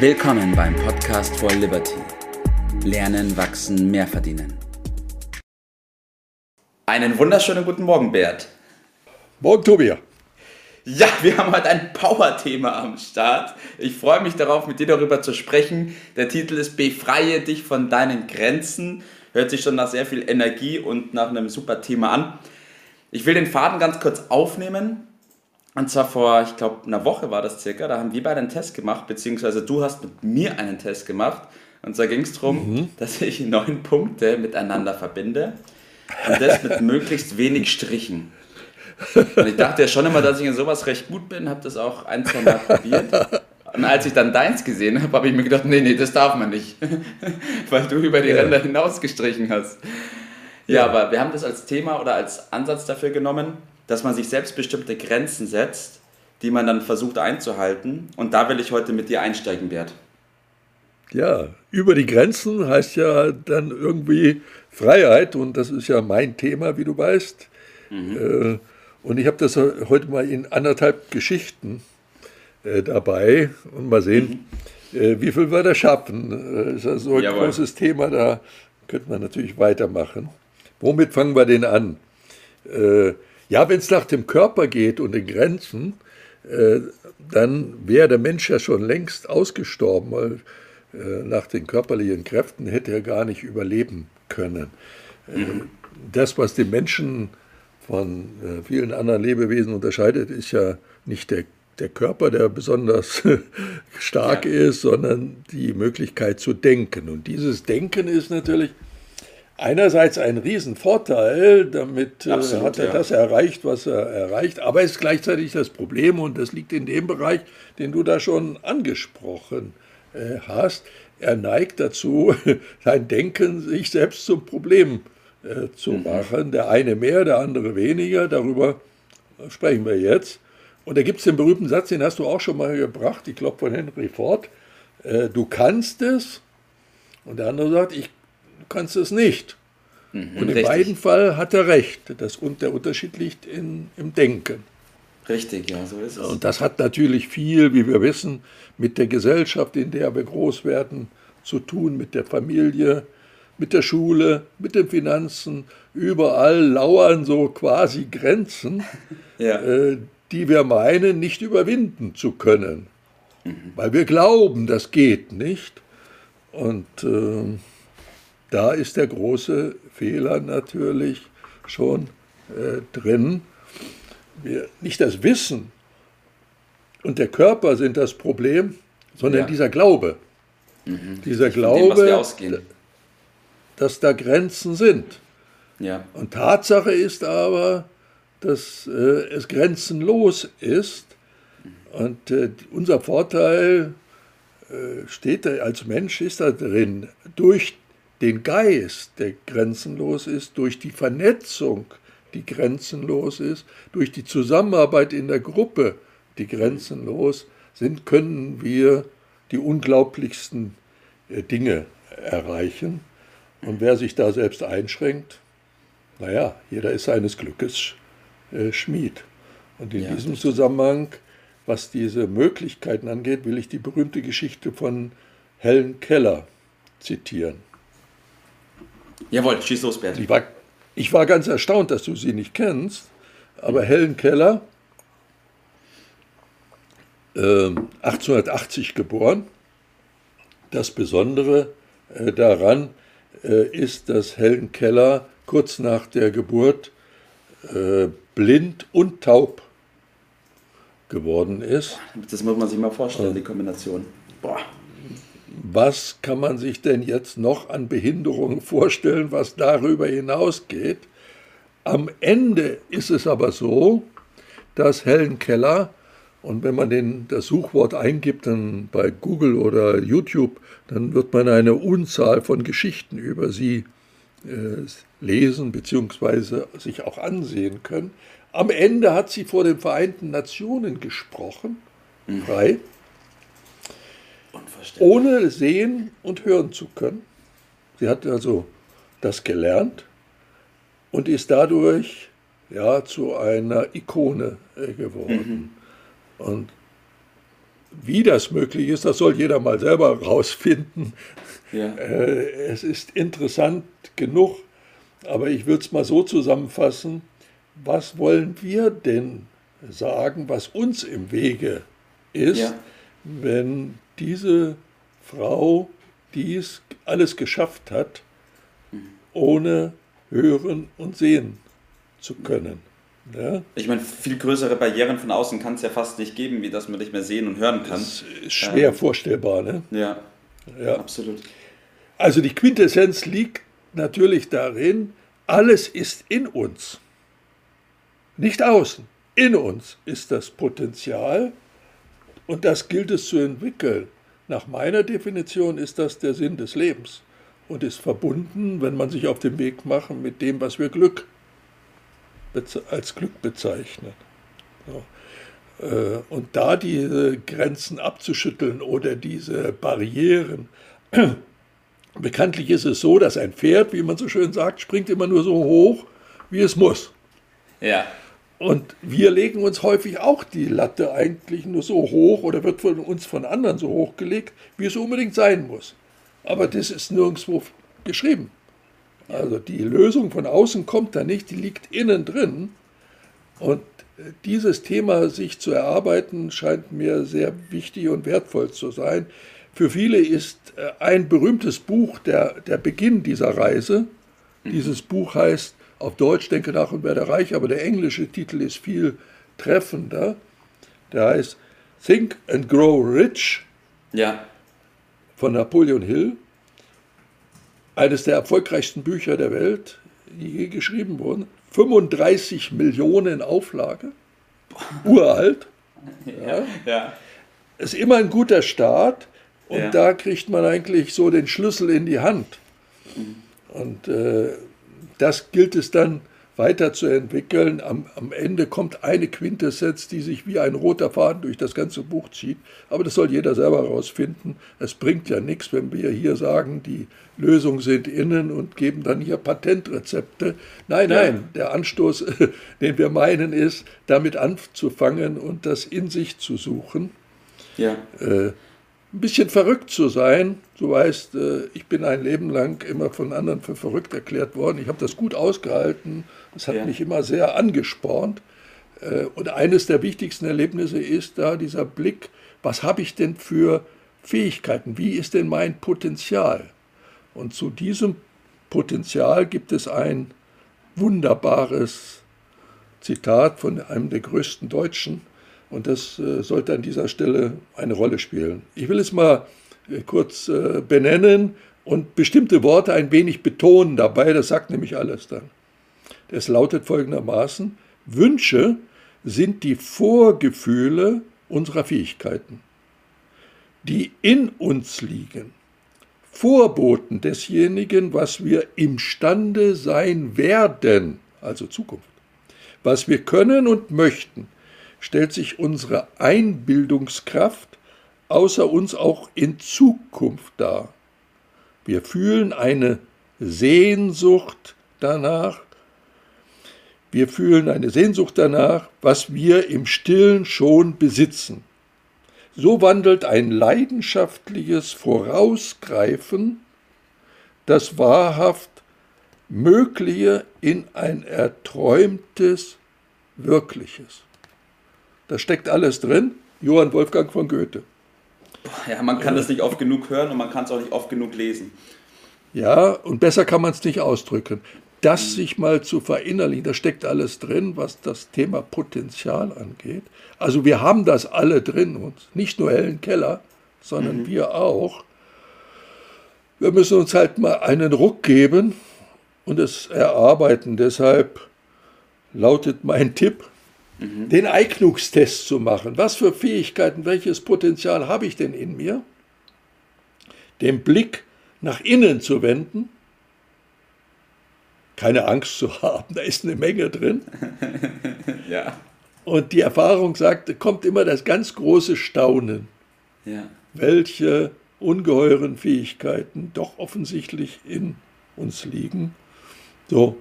Willkommen beim Podcast for Liberty. Lernen, wachsen, mehr verdienen. Einen wunderschönen guten Morgen, Bert. Morgen, Tobi. Ja, wir haben heute ein Power-Thema am Start. Ich freue mich darauf, mit dir darüber zu sprechen. Der Titel ist Befreie dich von deinen Grenzen. Hört sich schon nach sehr viel Energie und nach einem super Thema an. Ich will den Faden ganz kurz aufnehmen. Und zwar vor, ich glaube, einer Woche war das circa. Da haben wir beide einen Test gemacht, beziehungsweise du hast mit mir einen Test gemacht. Und zwar ging es darum, mhm. dass ich neun Punkte miteinander verbinde. Und das mit möglichst wenig Strichen. Und ich dachte ja schon immer, dass ich in sowas recht gut bin, habe das auch ein, zwei Mal probiert. Und als ich dann deins gesehen habe, habe ich mir gedacht, nee, nee, das darf man nicht. Weil du über die ja. Ränder hinaus gestrichen hast. Ja, ja, aber wir haben das als Thema oder als Ansatz dafür genommen, dass man sich selbstbestimmte Grenzen setzt, die man dann versucht einzuhalten. Und da will ich heute mit dir einsteigen, Bert. Ja, über die Grenzen heißt ja dann irgendwie Freiheit und das ist ja mein Thema, wie du weißt. Mhm. Äh, und ich habe das heute mal in anderthalb Geschichten äh, dabei und mal sehen, mhm. äh, wie viel wir da schaffen. Das ist ja so ein Jawohl. großes Thema, da könnte man natürlich weitermachen. Womit fangen wir denn an? Äh, ja, wenn es nach dem Körper geht und den Grenzen, äh, dann wäre der Mensch ja schon längst ausgestorben, weil äh, nach den körperlichen Kräften hätte er gar nicht überleben können. Mhm. Das, was den Menschen von äh, vielen anderen Lebewesen unterscheidet, ist ja nicht der, der Körper, der besonders stark ja. ist, sondern die Möglichkeit zu denken. Und dieses Denken ist natürlich einerseits ein Riesenvorteil, damit äh, Absolut, hat er ja. das erreicht, was er erreicht, aber es ist gleichzeitig das Problem, und das liegt in dem Bereich, den du da schon angesprochen äh, hast. Er neigt dazu, sein Denken sich selbst zum Problem zu äh, zu mhm. machen. Der eine mehr, der andere weniger. Darüber sprechen wir jetzt. Und da gibt es den berühmten Satz, den hast du auch schon mal gebracht, ich glaube von Henry Ford. Äh, du kannst es. Und der andere sagt, ich du kannst es nicht. Mhm, und in richtig. beiden Fall hat er recht. Das, und der Unterschied liegt in, im Denken. Richtig, ja, so ist es. Und das hat natürlich viel, wie wir wissen, mit der Gesellschaft, in der wir groß werden, zu tun, mit der Familie, mit der Schule, mit den Finanzen, überall lauern so quasi Grenzen, ja. äh, die wir meinen, nicht überwinden zu können. Mhm. Weil wir glauben, das geht nicht. Und äh, da ist der große Fehler natürlich schon äh, drin. Wir, nicht das Wissen und der Körper sind das Problem, sondern ja. dieser Glaube. Mhm. Dieser Glaube, dem, dass da Grenzen sind. Ja. Und Tatsache ist aber, dass äh, es grenzenlos ist. Und äh, unser Vorteil äh, steht als Mensch ist da drin, durch den Geist, der grenzenlos ist, durch die Vernetzung, die grenzenlos ist, durch die Zusammenarbeit in der Gruppe, die grenzenlos sind, können wir die unglaublichsten äh, Dinge erreichen. Und wer sich da selbst einschränkt, naja, jeder ist seines Glückes äh, Schmied. Und in ja, diesem Zusammenhang, was diese Möglichkeiten angeht, will ich die berühmte Geschichte von Helen Keller zitieren. Jawohl, schieß los, Bert. Ich war, ich war ganz erstaunt, dass du sie nicht kennst, aber Helen Keller, äh, 1880 geboren. Das Besondere äh, daran, äh, ist, dass Helen Keller kurz nach der Geburt äh, blind und taub geworden ist. Das muss man sich mal vorstellen, die Kombination. Boah. Was kann man sich denn jetzt noch an Behinderungen vorstellen, was darüber hinausgeht? Am Ende ist es aber so, dass Helen Keller und wenn man den, das Suchwort eingibt dann bei Google oder YouTube, dann wird man eine Unzahl von Geschichten über sie äh, lesen bzw. sich auch ansehen können. Am Ende hat sie vor den Vereinten Nationen gesprochen, mhm. Ohne sehen und hören zu können. Sie hat also das gelernt und ist dadurch ja, zu einer Ikone äh, geworden. Mhm. Und wie das möglich ist, das soll jeder mal selber rausfinden. Ja. Äh, es ist interessant genug, aber ich würde es mal so zusammenfassen, was wollen wir denn sagen, was uns im Wege ist, ja. wenn diese Frau dies alles geschafft hat, ohne hören und sehen zu können. Ja? Ich meine, viel größere Barrieren von außen kann es ja fast nicht geben, wie dass man nicht mehr sehen und hören kann. Das ist schwer ähm, vorstellbar, ne? Ja, ja, absolut. Also die Quintessenz liegt natürlich darin, alles ist in uns. Nicht außen. In uns ist das Potenzial und das gilt es zu entwickeln. Nach meiner Definition ist das der Sinn des Lebens und ist verbunden, wenn man sich auf den Weg macht, mit dem, was wir Glück als Glück bezeichnen. So. Äh, und da diese Grenzen abzuschütteln oder diese Barrieren, bekanntlich ist es so, dass ein Pferd, wie man so schön sagt, springt immer nur so hoch, wie es muss. Ja. Und wir legen uns häufig auch die Latte eigentlich nur so hoch oder wird von uns von anderen so hoch gelegt, wie es unbedingt sein muss. Aber das ist nirgendwo geschrieben. Also die Lösung von außen kommt da nicht, die liegt innen drin. Und dieses Thema sich zu erarbeiten, scheint mir sehr wichtig und wertvoll zu sein. Für viele ist äh, ein berühmtes Buch der, der Beginn dieser Reise. Dieses Buch heißt auf Deutsch Denke nach und werde reich, aber der englische Titel ist viel treffender. Der heißt Think and Grow Rich ja. von Napoleon Hill eines der erfolgreichsten Bücher der Welt, die je geschrieben wurden. 35 Millionen Auflage, uralt. Ja, ja. Ist immer ein guter Start und ja. da kriegt man eigentlich so den Schlüssel in die Hand. Mhm. Und äh, das gilt es dann weiterzuentwickeln. Am, am Ende kommt eine Quintessenz, die sich wie ein roter Faden durch das ganze Buch zieht. Aber das soll jeder selber herausfinden. Es bringt ja nichts, wenn wir hier sagen, die Lösungen sind innen und geben dann hier Patentrezepte. Nein, ja. nein, der Anstoß, den wir meinen, ist, damit anzufangen und das in sich zu suchen. Ja. Äh, ein bisschen verrückt zu sein. Du weißt, äh, ich bin ein Leben lang immer von anderen für verrückt erklärt worden. Ich habe das gut ausgehalten. Das hat ja. mich immer sehr angespornt. Äh, und eines der wichtigsten Erlebnisse ist da dieser Blick, was habe ich denn für Fähigkeiten? Wie ist denn mein Potenzial? Und zu diesem Potenzial gibt es ein wunderbares Zitat von einem der größten Deutschen, und das äh, sollte an dieser Stelle eine Rolle spielen. Ich will es mal äh, kurz äh, benennen und bestimmte Worte ein wenig betonen dabei. Das sagt nämlich alles dann. Es lautet folgendermaßen, Wünsche sind die Vorgefühle unserer Fähigkeiten, die in uns liegen. Vorboten desjenigen, was wir imstande sein werden, also Zukunft, was wir können und möchten, stellt sich unsere Einbildungskraft außer uns auch in Zukunft dar. Wir fühlen eine Sehnsucht danach, wir fühlen eine Sehnsucht danach, was wir im stillen schon besitzen. So wandelt ein leidenschaftliches Vorausgreifen das wahrhaft Mögliche in ein erträumtes Wirkliches. Da steckt alles drin. Johann Wolfgang von Goethe. Ja, man kann das nicht oft genug hören und man kann es auch nicht oft genug lesen. Ja, und besser kann man es nicht ausdrücken. Das mhm. sich mal zu verinnerlichen, da steckt alles drin, was das Thema Potenzial angeht. Also wir haben das alle drin uns, nicht nur Helen Keller, sondern mhm. wir auch. Wir müssen uns halt mal einen Ruck geben und es erarbeiten. Deshalb lautet mein Tipp, mhm. den Eignungstest zu machen. Was für Fähigkeiten, welches Potenzial habe ich denn in mir? Den Blick nach innen zu wenden, keine Angst zu haben, da ist eine Menge drin. ja. Und die Erfahrung sagt, kommt immer das ganz große Staunen. Ja. Welche ungeheuren Fähigkeiten doch offensichtlich in uns liegen. So.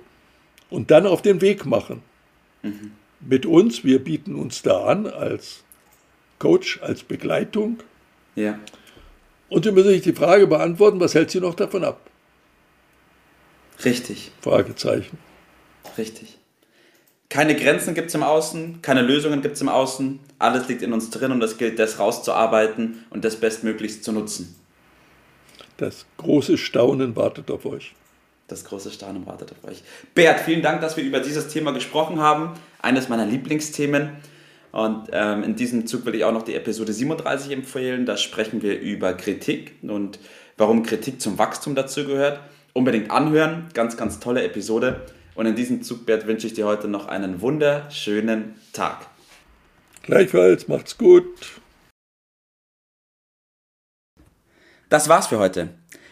Und dann auf den Weg machen. Mhm mit uns. Wir bieten uns da an als Coach, als Begleitung. Ja. Und Sie müssen sich die Frage beantworten, was hält Sie noch davon ab? Richtig. Fragezeichen. Richtig. Keine Grenzen gibt es im Außen, keine Lösungen gibt es im Außen. Alles liegt in uns drin und es gilt, das rauszuarbeiten und das bestmöglichst zu nutzen. Das große Staunen wartet auf euch. Das große Staunen wartet auf euch. Bert, vielen Dank, dass wir über dieses Thema gesprochen haben. Eines meiner Lieblingsthemen. Und ähm, in diesem Zug will ich auch noch die Episode 37 empfehlen. Da sprechen wir über Kritik und warum Kritik zum Wachstum dazu gehört. Unbedingt anhören. Ganz, ganz tolle Episode. Und in diesem Zug, Bert, wünsche ich dir heute noch einen wunderschönen Tag. Gleichfalls, macht's gut. Das war's für heute.